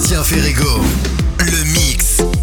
Sébastien Ferrigo, le mix.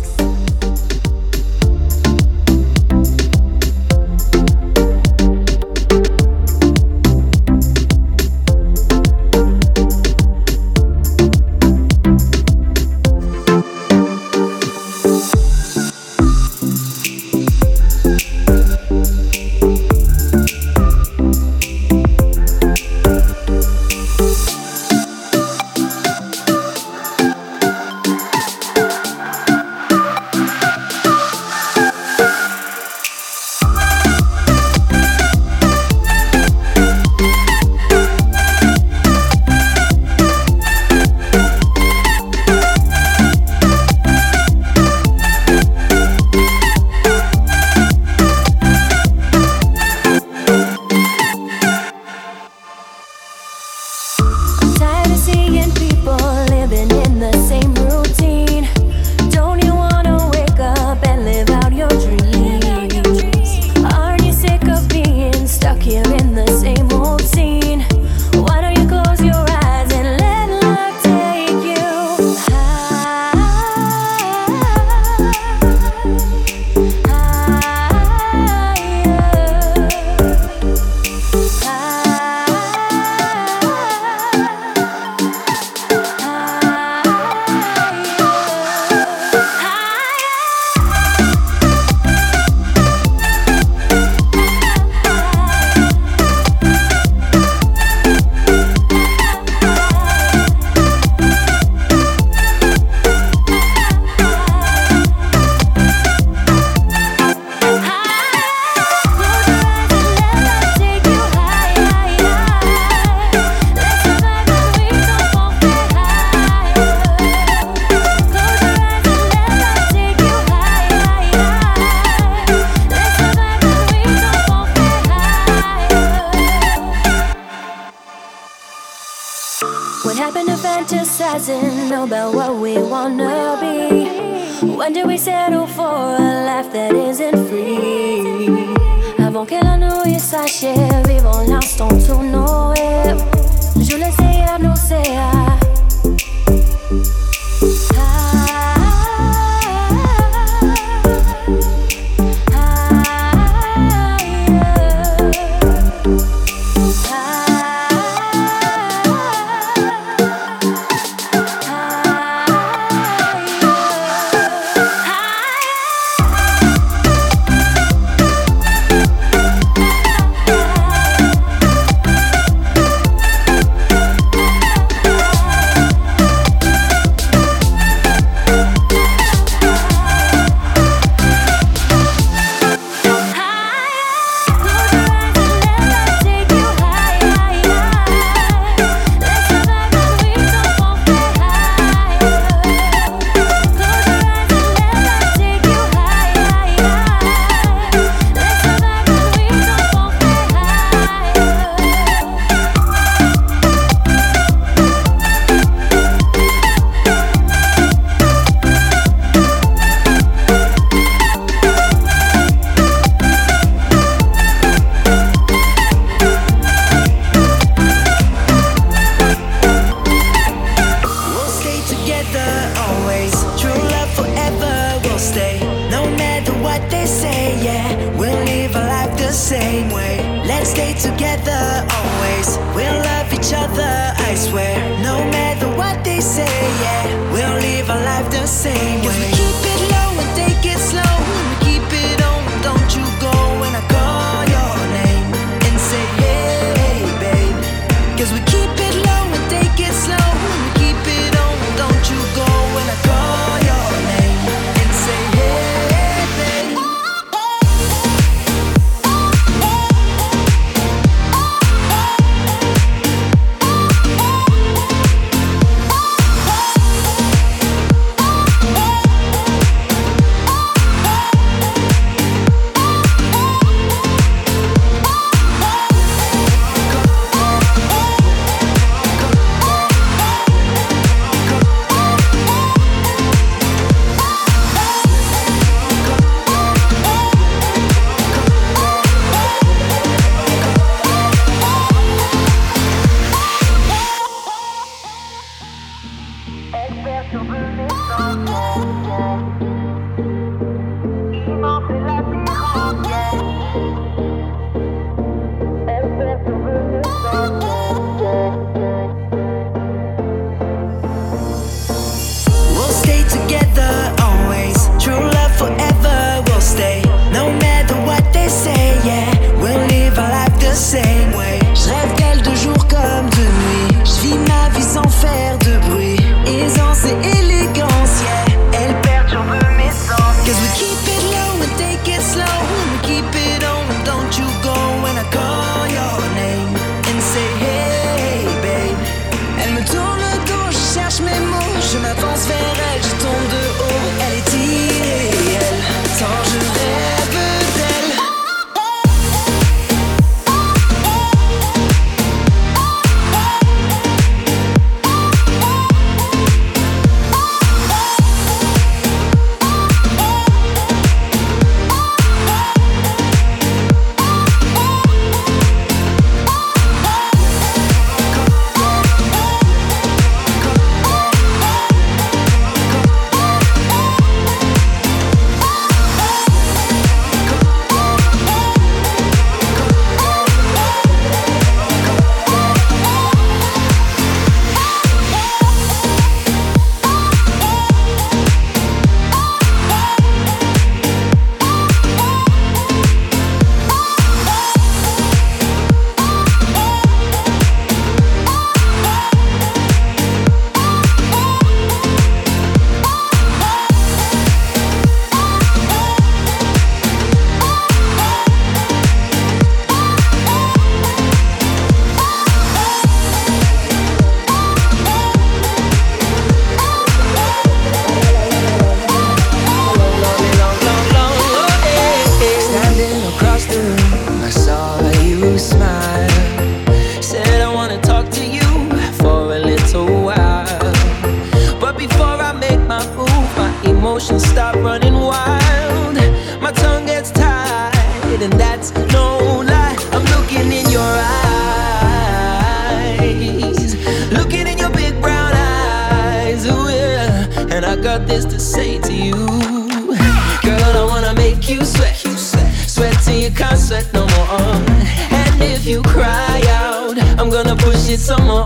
it some more.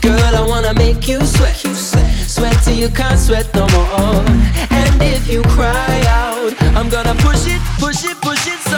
Girl, I wanna make you sweat, sweat till you can't sweat no more. And if you cry out, I'm gonna push it, push it, push it.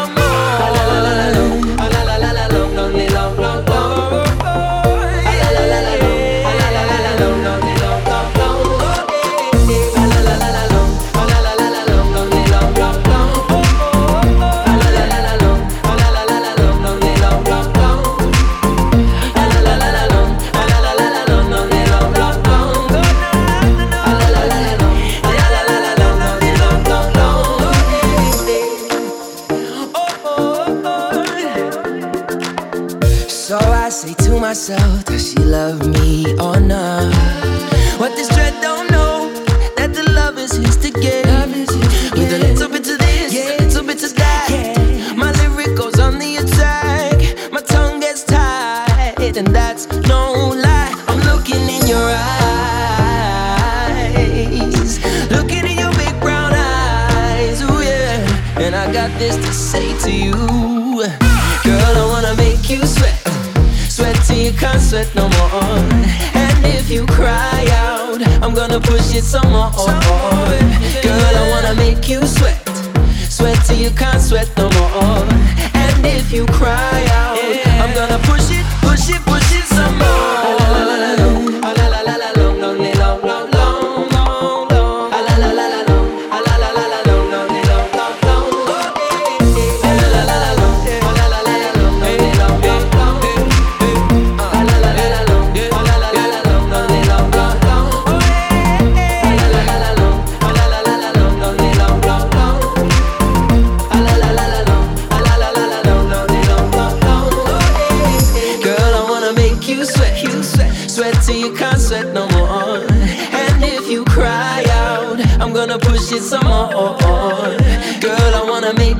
is to say to you. Girl, I wanna make you sweat. Sweat till you can't sweat no more. And if you cry out, I'm gonna push it some more. Girl, I wanna make you sweat. Sweat till you can't sweat no more. And if you cry out, I'm gonna push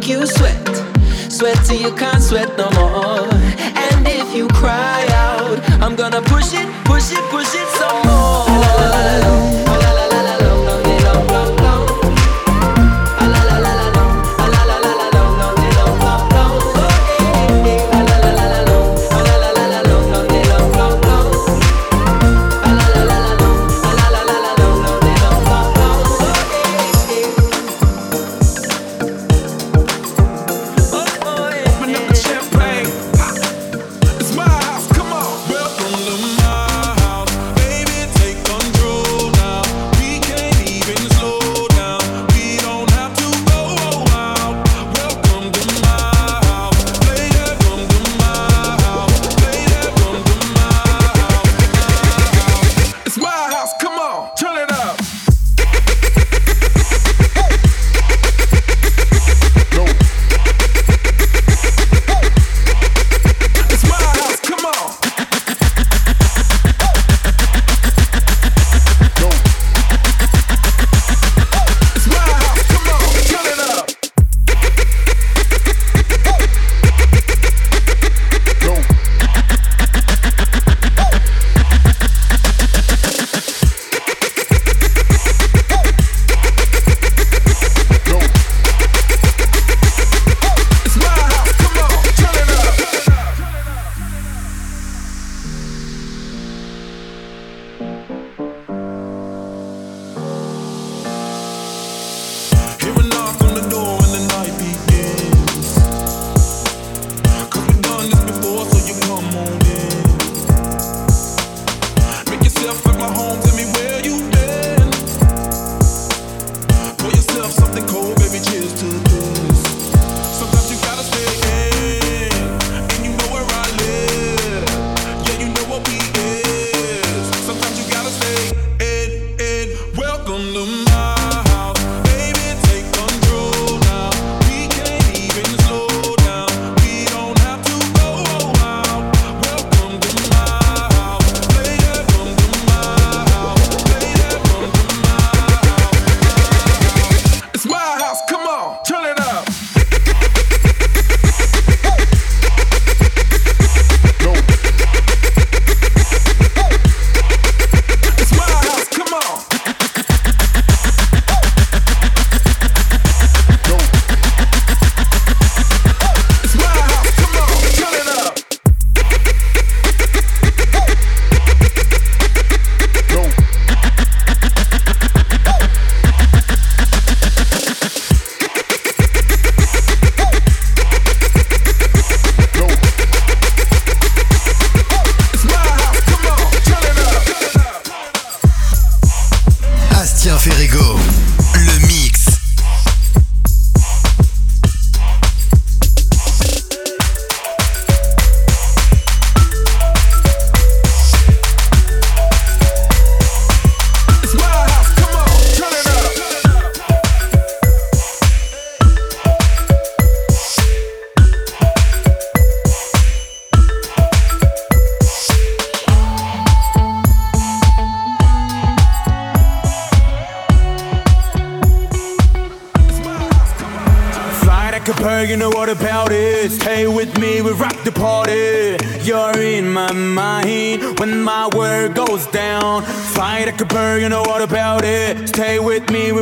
make you sweat. Sweat till you can't sweat no more. And if you cry out, I'm gonna push it, push it.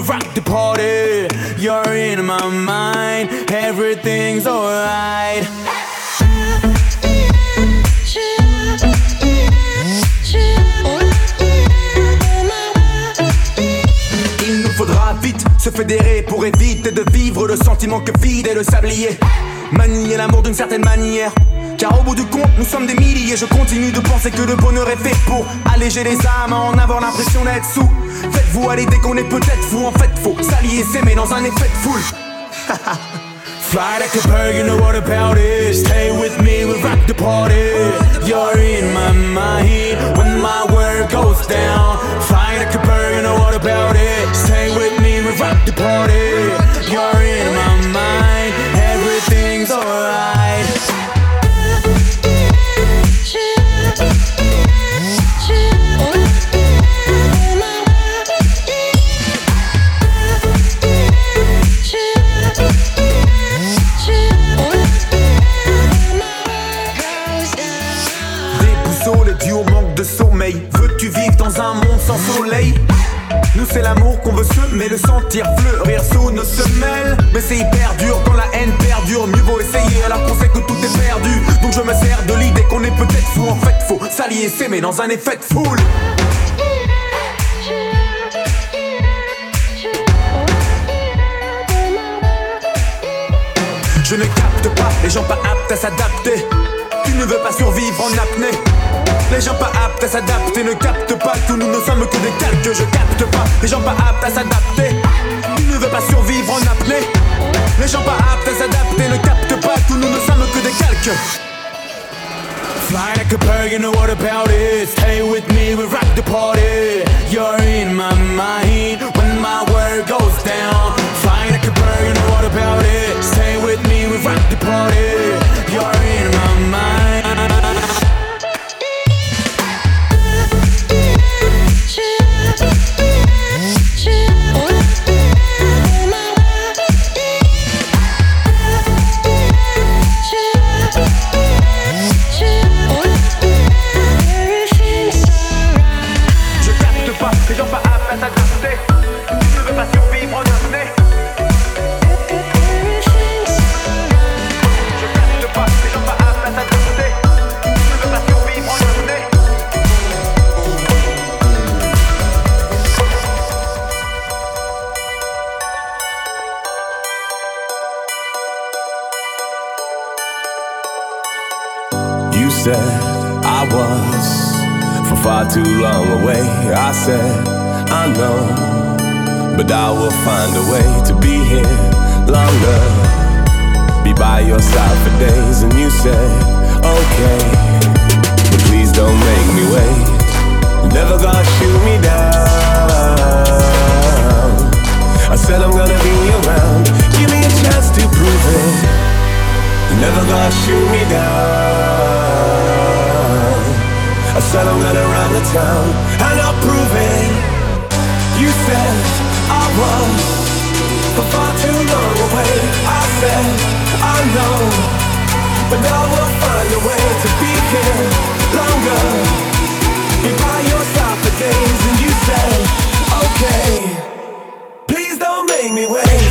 rock the party. You're in my mind, everything's alright. Il nous faudra vite se fédérer pour éviter de vivre le sentiment que vide est le sablier. Manier l'amour d'une certaine manière j'ai les âmes, en avoir l'impression d'être sous. Faites-vous à l'idée qu'on est peut-être fou, en fait faut s'allier et s'aimer dans un effet de foule. Fly like a bird, you know what about it. Stay with me, we rock the party. You're in my mind when my word goes down. Fly like a bird, you know what about it. Stay with me, we rock the party. You're in my mind, everything's alright. C'est l'amour qu'on veut semer, le sentir fleurir sous nos semelles. Mais c'est hyper dur quand la haine perdure. Mieux vaut essayer alors qu'on sait que tout est perdu. Donc je me sers de l'idée qu'on est peut-être fou. En fait faut s'allier s'aimer dans un effet de foule. Je ne capte pas les gens pas aptes à s'adapter. Tu ne veux pas survivre en apnée. Les gens pas aptes à s'adapter ne captent pas que nous ne sommes que des calques. Je capte pas. Les gens pas aptes à s'adapter. Tu ne veux pas survivre en apnée. Les gens pas aptes à s'adapter ne captent pas que nous ne sommes que des calques. Fly like a bird, you know what about it Stay with me, we rock the party long away. I said I know, but now we'll find a way to be here longer. Be by your side for days, and you said, okay, please don't make me wait.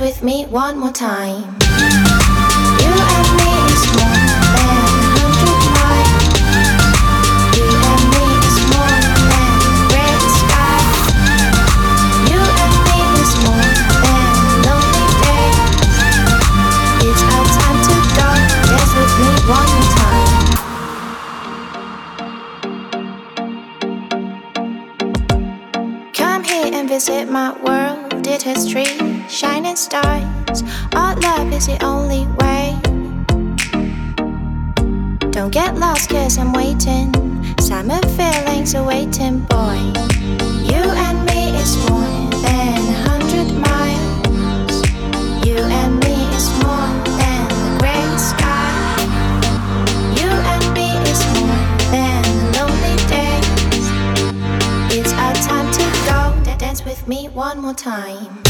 Waiting, boy. You and me this one and up right You and me this one and back You and me this one and no take It's our time to dance this is more than a hundred miles history, shining stars. Our love is the only way. Don't get lost, cause I'm waiting. Summer feelings are waiting, boy. You and me is more than one more time.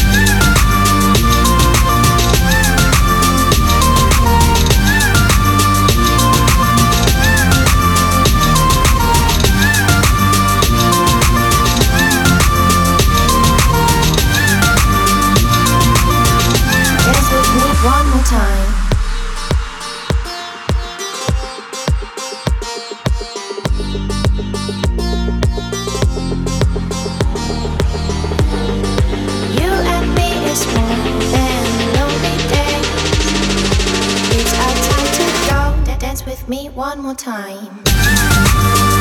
time.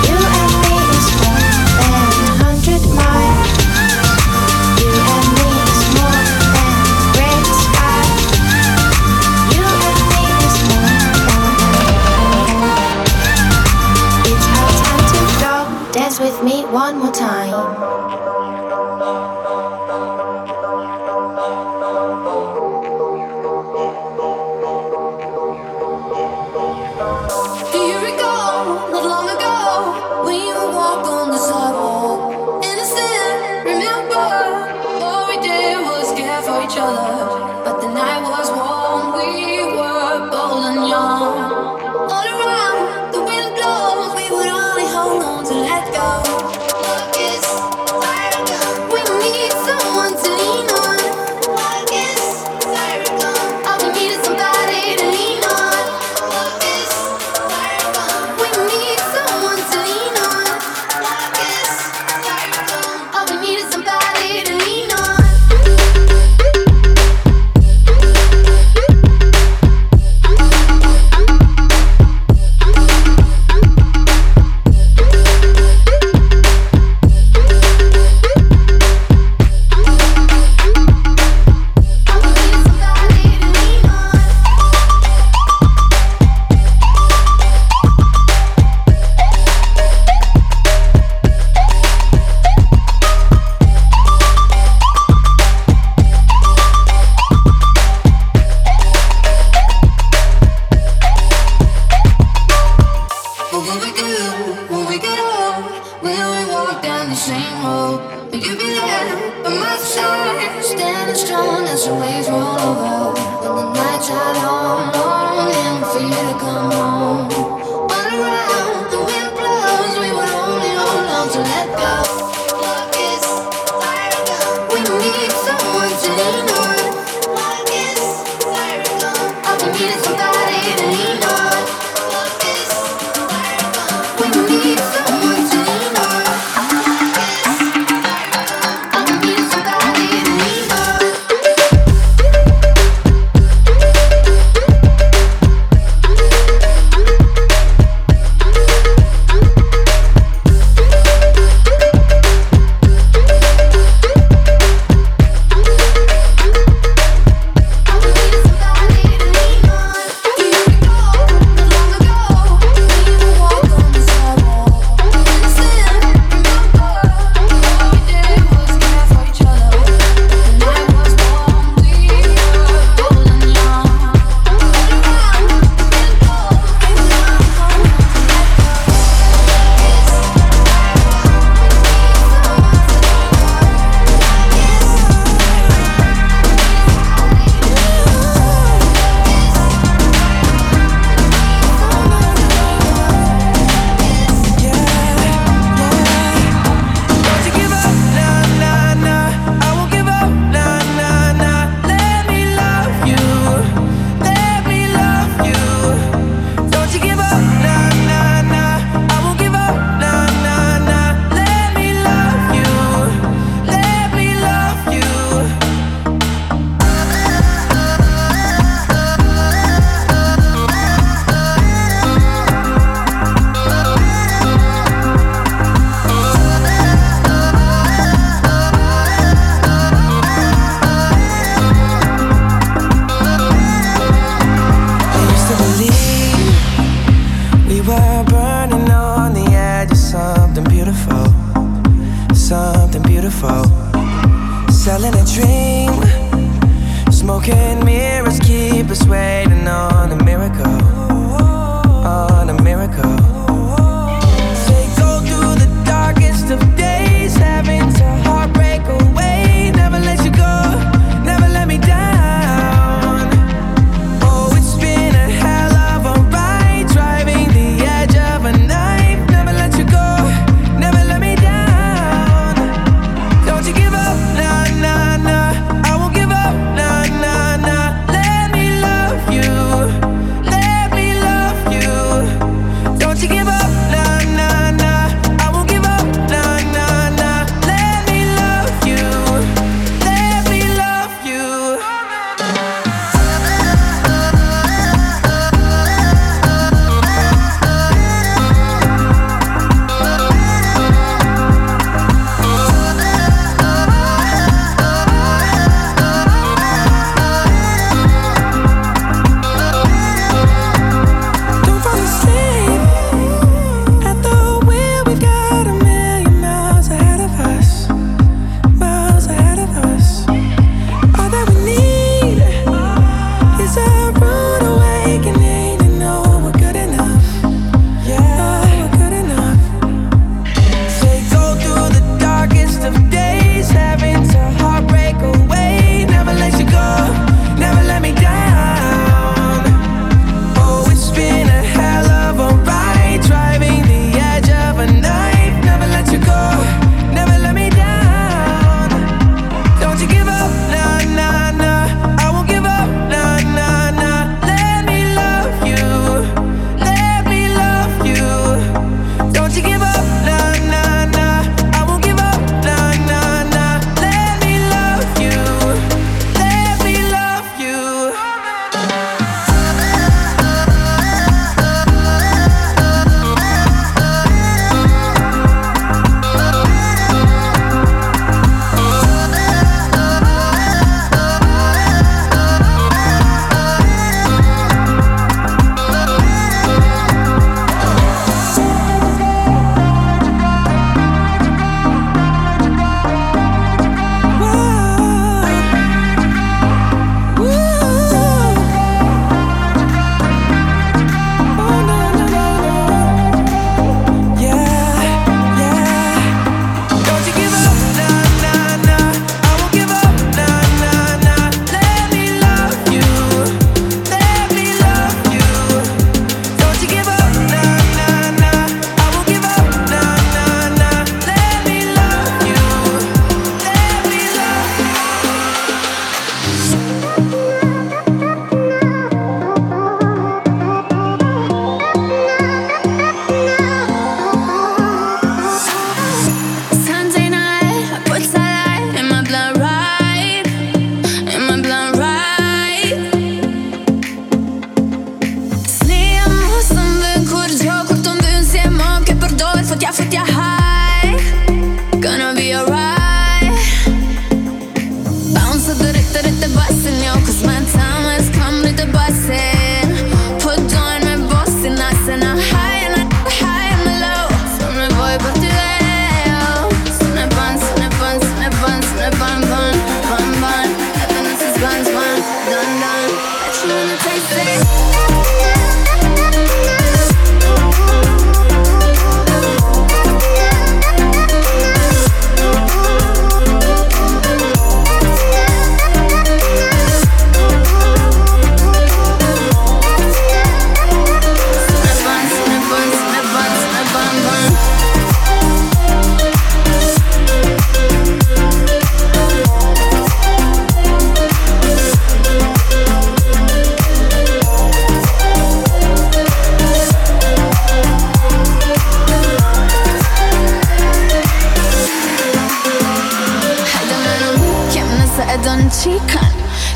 You and me is more than a hundred miles. You and me is more than. You and me is more. It's time to go. Dance with me one more time. time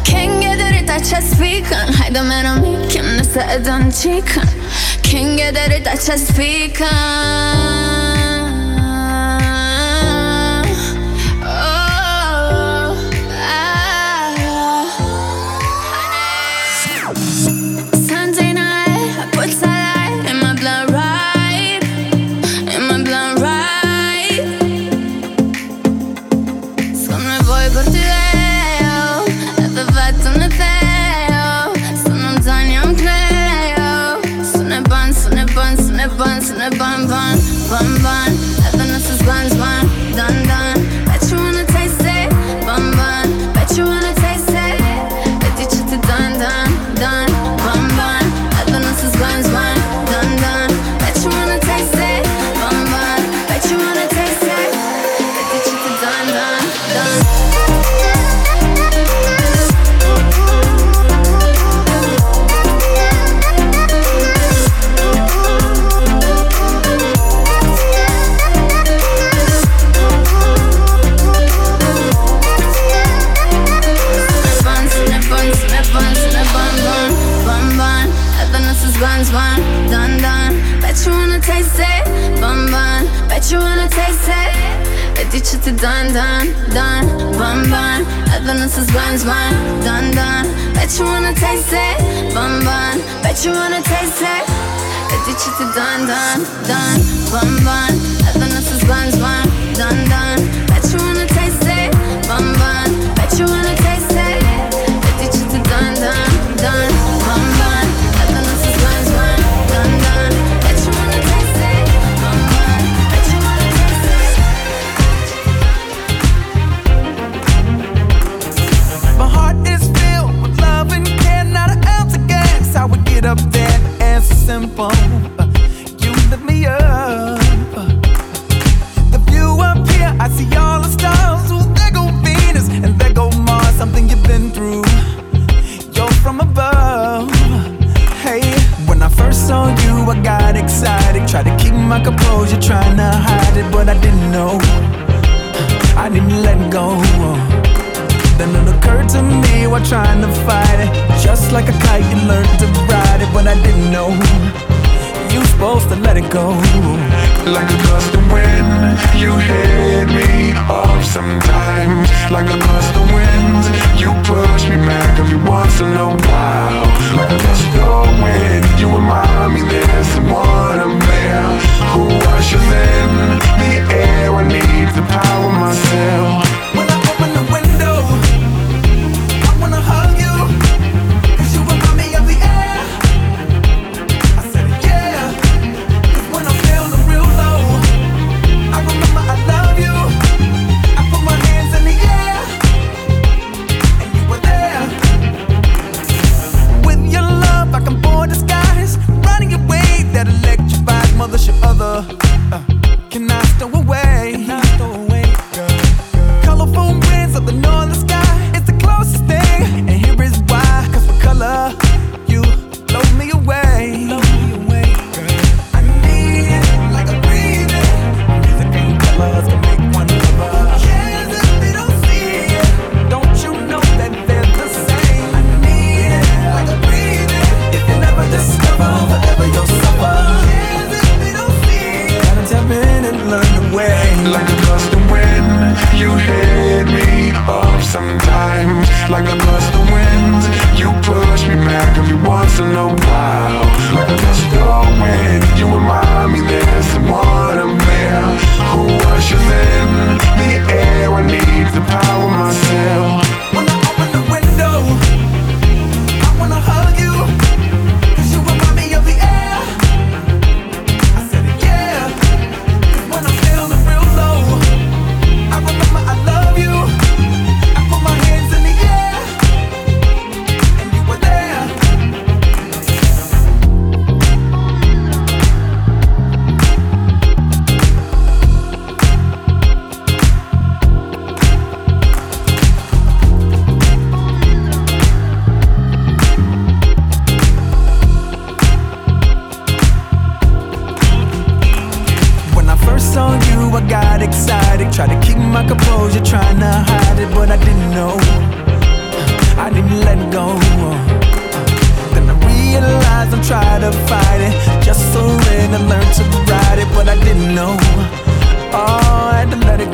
Can't get it that you're speaking Hide them and I'm making this a done chicken Can't get it that you're speaking to done, done, done, bun, bun. Evidence is buns, bun, done, done. Bet you wanna taste it, bun, bun. Bet you wanna taste it. Addiction to done, done, done, bun, bun. Evidence is buns, bun, done, done.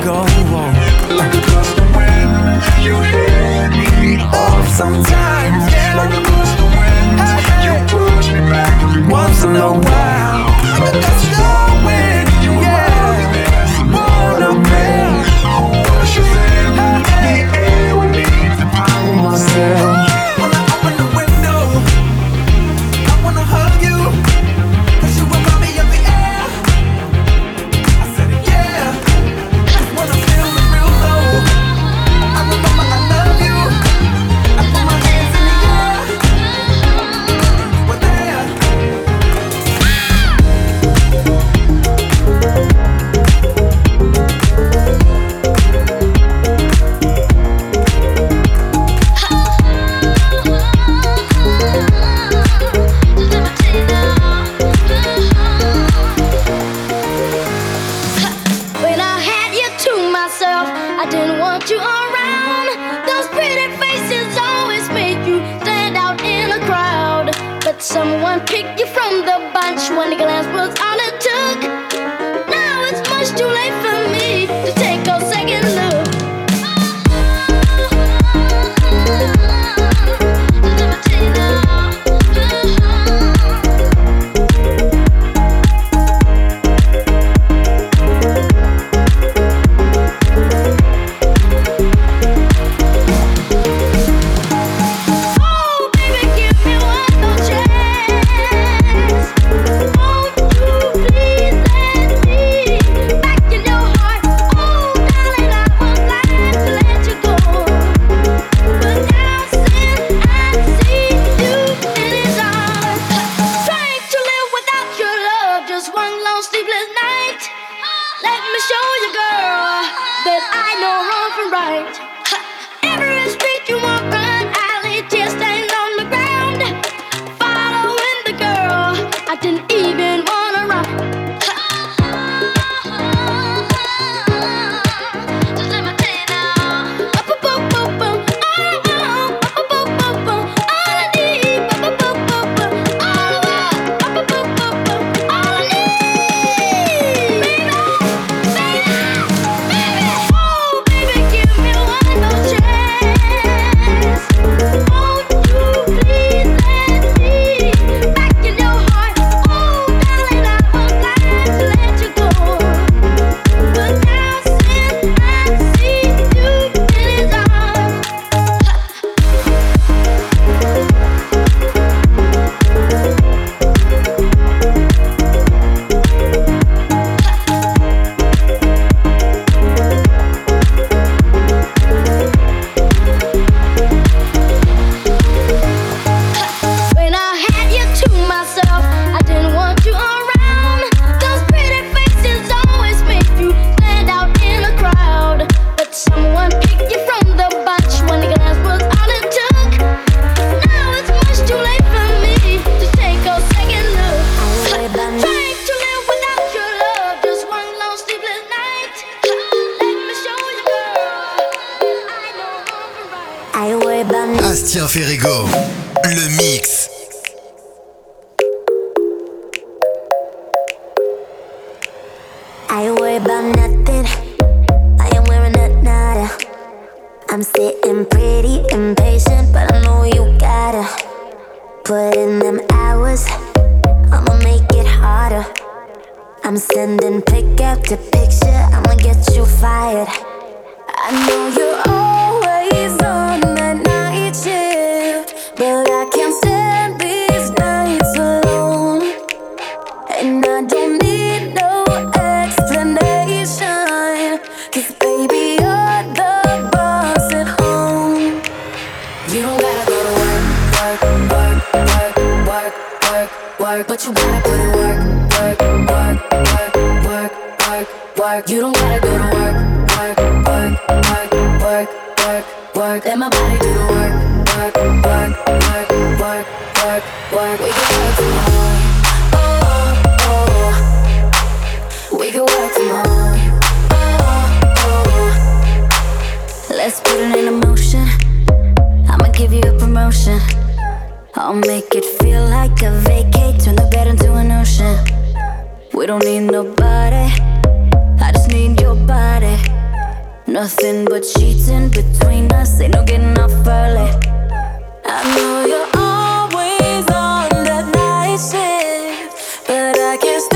go on. Like a gust of wind, you hit me off sometimes. Yeah. Like a gust of wind, hey. you push me back once in a while. Let's go. Sébastien Ferrego. Le mix. I can't stand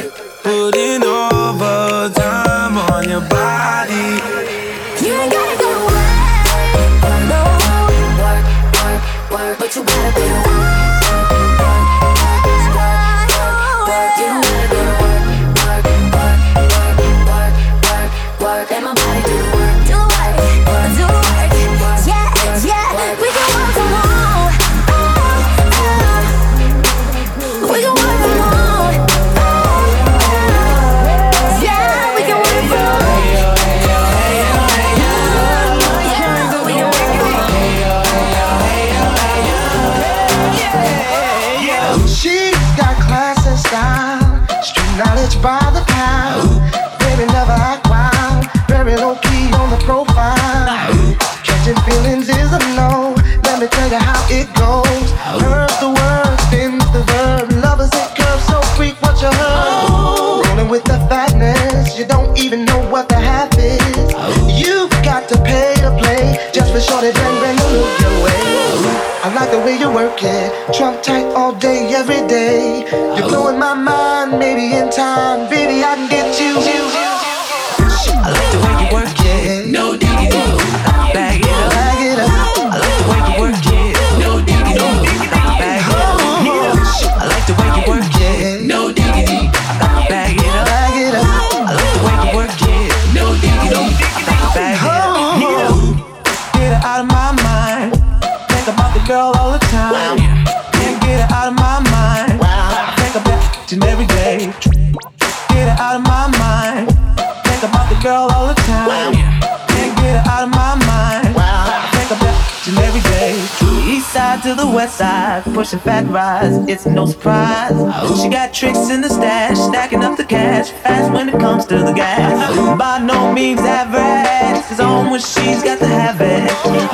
Side, pushing fat rides. It's no surprise. She got tricks in the stash, stacking up the cash. Fast when it comes to the gas. By no means average. It's on when she's got to have it.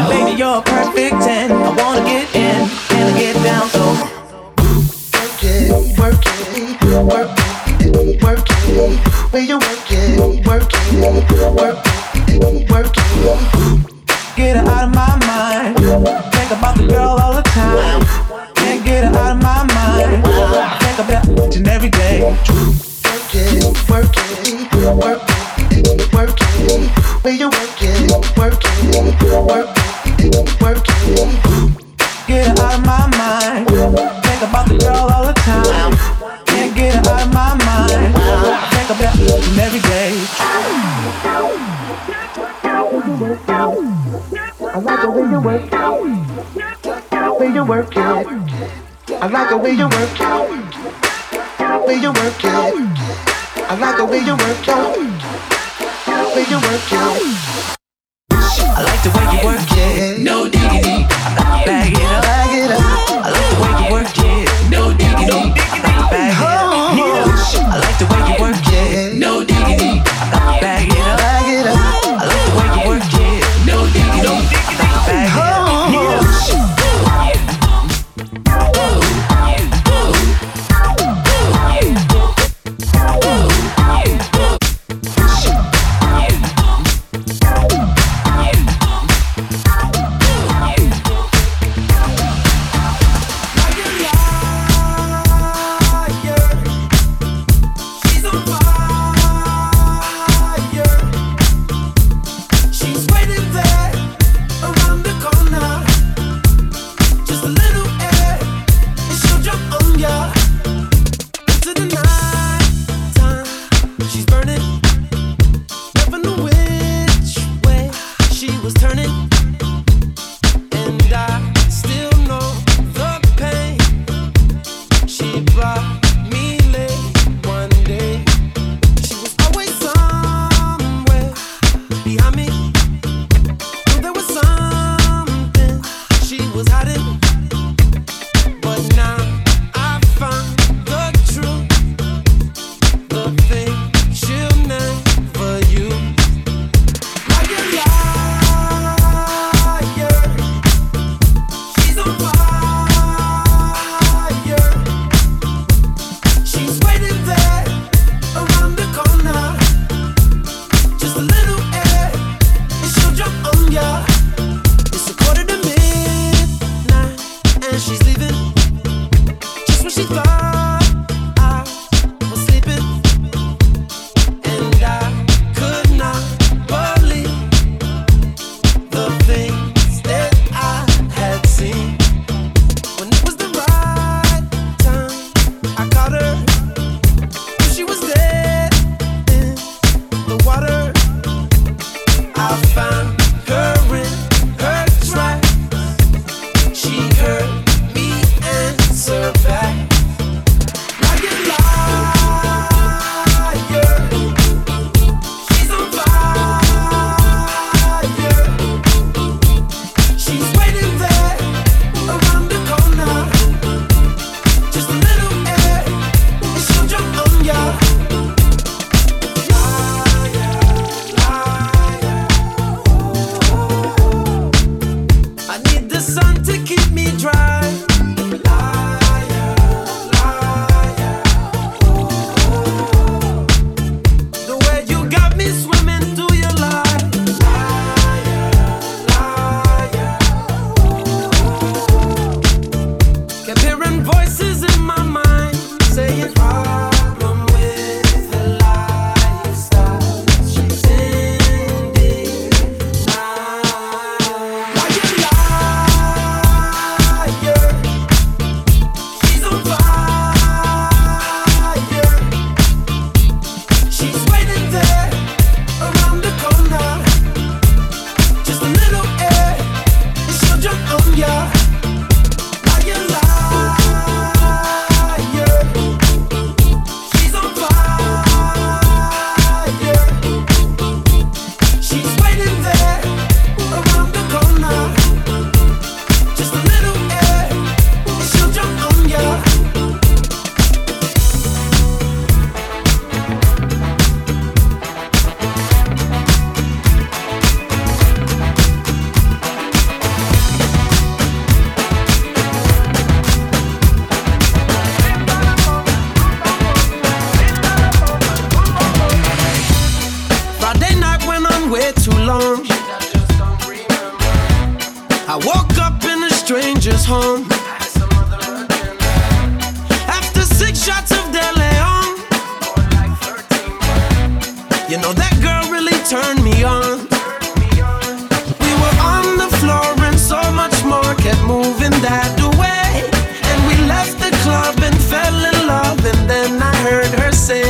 Baby, you're a perfect 10. I wanna get in, and I get down so. Work it, work it, work it, work it. Where you work it, work it, work it, work it. Get it out of my mind. Think about the girl all the time. Can't get it out of my mind. Think about each and every day. Work it, work it, work it, work it. Where you work it, work it, work it, work it. Get it out of my mind. Think about the girl all the time. Can't get it out of my mind. Think about each and every day. I like the way you work it. Way you work it. I like the way you work it. Way you work it. I like the way you work it. Way you work it. I like the way you work it. shots of De Leon. You know that girl really turned me on. We were on the floor and so much more kept moving that way. And we left the club and fell in love. And then I heard her say,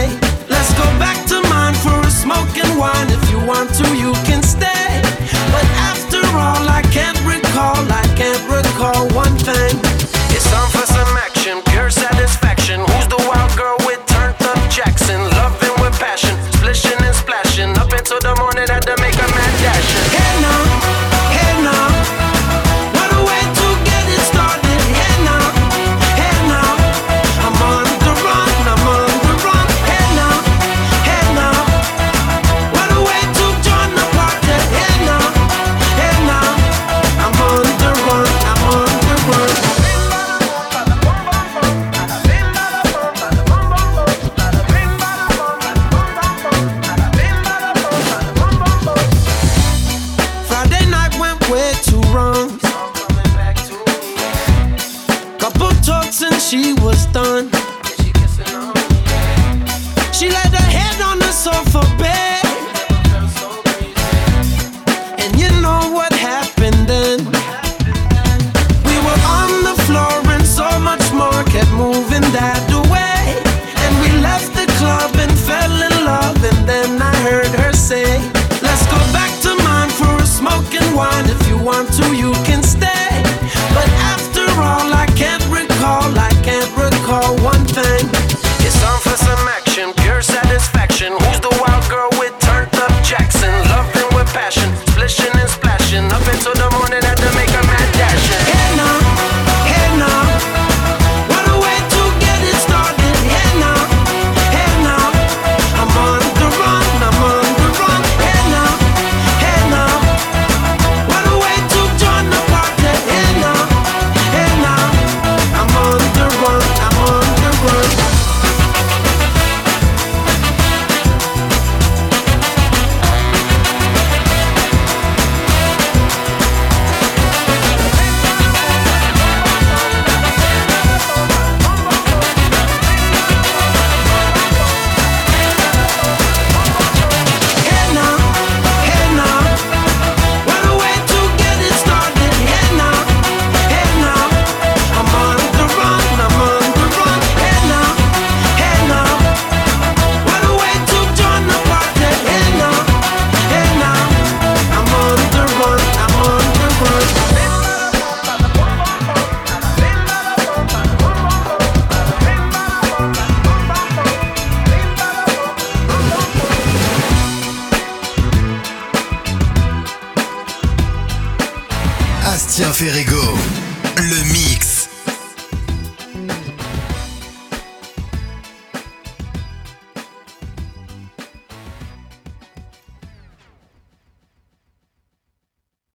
Let's go back to mine for a smoke and wine. If you want to, you can.